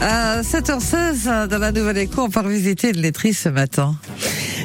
À 7h16, dans la Nouvelle Écho, on part visiter une laiterie ce matin.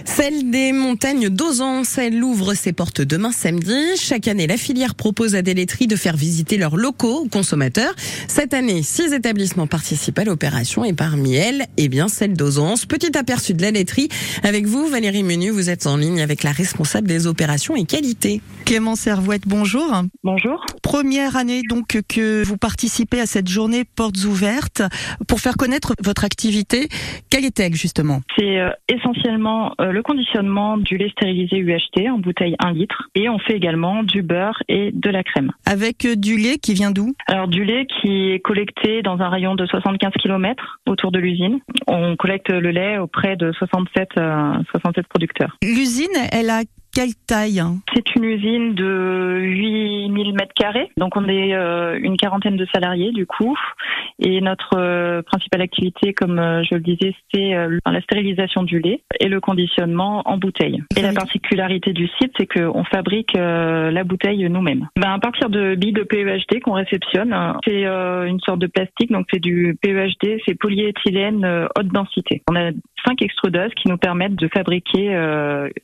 Celle des montagnes d'Ozance, elle ouvre ses portes demain samedi. Chaque année, la filière propose à des laiteries de faire visiter leurs locaux aux consommateurs. Cette année, six établissements participent à l'opération et parmi elles, eh bien, celle d'Ozance. Petit aperçu de la laiterie. Avec vous, Valérie Menu, vous êtes en ligne avec la responsable des opérations et qualité. Clément Servouette, bonjour. Bonjour. Première année donc que vous participez à cette journée portes ouvertes pour faire connaître votre activité. Quelle est-elle justement? C'est euh, essentiellement euh, le conditionnement du lait stérilisé UHT en bouteille 1 litre et on fait également du beurre et de la crème. Avec euh, du lait qui vient d'où? Alors du lait qui est collecté dans un rayon de 75 km autour de l'usine. On collecte le lait auprès de 67, 67 producteurs. L'usine, elle a quelle taille C'est une usine de 8000 mètres carrés, donc on est euh, une quarantaine de salariés du coup. Et notre euh, principale activité, comme euh, je le disais, c'est la stérilisation du lait et le conditionnement en bouteille. Et la particularité du site, c'est qu'on fabrique la bouteille nous-mêmes. Ben, à partir de billes de PEHD qu'on réceptionne, c'est une sorte de plastique, donc c'est du PEHD, c'est polyéthylène haute densité. On a cinq extrudeuses qui nous permettent de fabriquer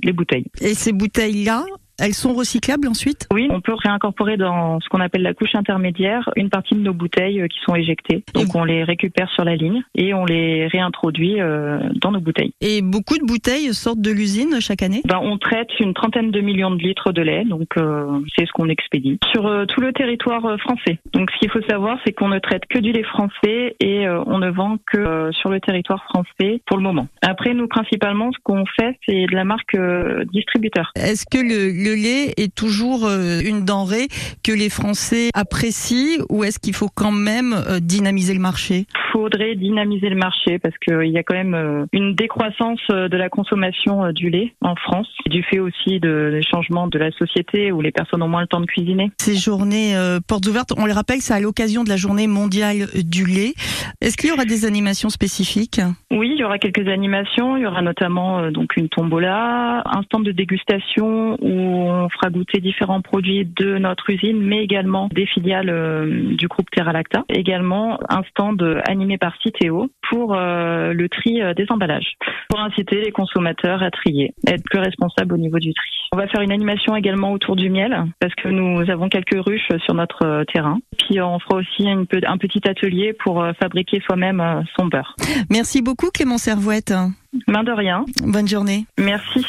les bouteilles. Et ces bouteilles-là, elles sont recyclables ensuite? Oui, on peut réincorporer dans ce qu'on appelle la couche intermédiaire une partie de nos bouteilles euh, qui sont éjectées. Donc on les récupère sur la ligne et on les réintroduit euh, dans nos bouteilles. Et beaucoup de bouteilles sortent de l'usine chaque année? Ben, On traite une trentaine de millions de litres de lait, donc euh, c'est ce qu'on expédie sur tout le territoire français. Donc ce qu'il faut savoir, c'est qu'on ne traite que du lait français et on ne vend que sur le territoire français pour le moment. Après, nous principalement, ce qu'on fait, c'est de la marque distributeur. Est-ce que le le lait est toujours euh, une denrée que les Français apprécient ou est-ce qu'il faut quand même euh, dynamiser le marché? Faudrait dynamiser le marché parce qu'il y a quand même euh, une décroissance de la consommation du lait en France, du fait aussi de, des changements de la société où les personnes ont moins le temps de cuisiner. Ces journées portes ouvertes, on les rappelle, c'est à l'occasion de la journée mondiale du lait. Est-ce qu'il y aura des animations spécifiques? Oui, il y aura quelques animations. Il y aura notamment donc une tombola, un stand de dégustation où on fera goûter différents produits de notre usine, mais également des filiales euh, du groupe Terralacta. Également un stand animé par Citeo pour euh, le tri euh, des emballages, pour inciter les consommateurs à trier, à être plus responsables au niveau du tri. On va faire une animation également autour du miel, parce que nous avons quelques ruches sur notre terrain. Puis on fera aussi un petit atelier pour fabriquer soi-même son beurre. Merci beaucoup Clément Servouette. Main de rien. Bonne journée. Merci.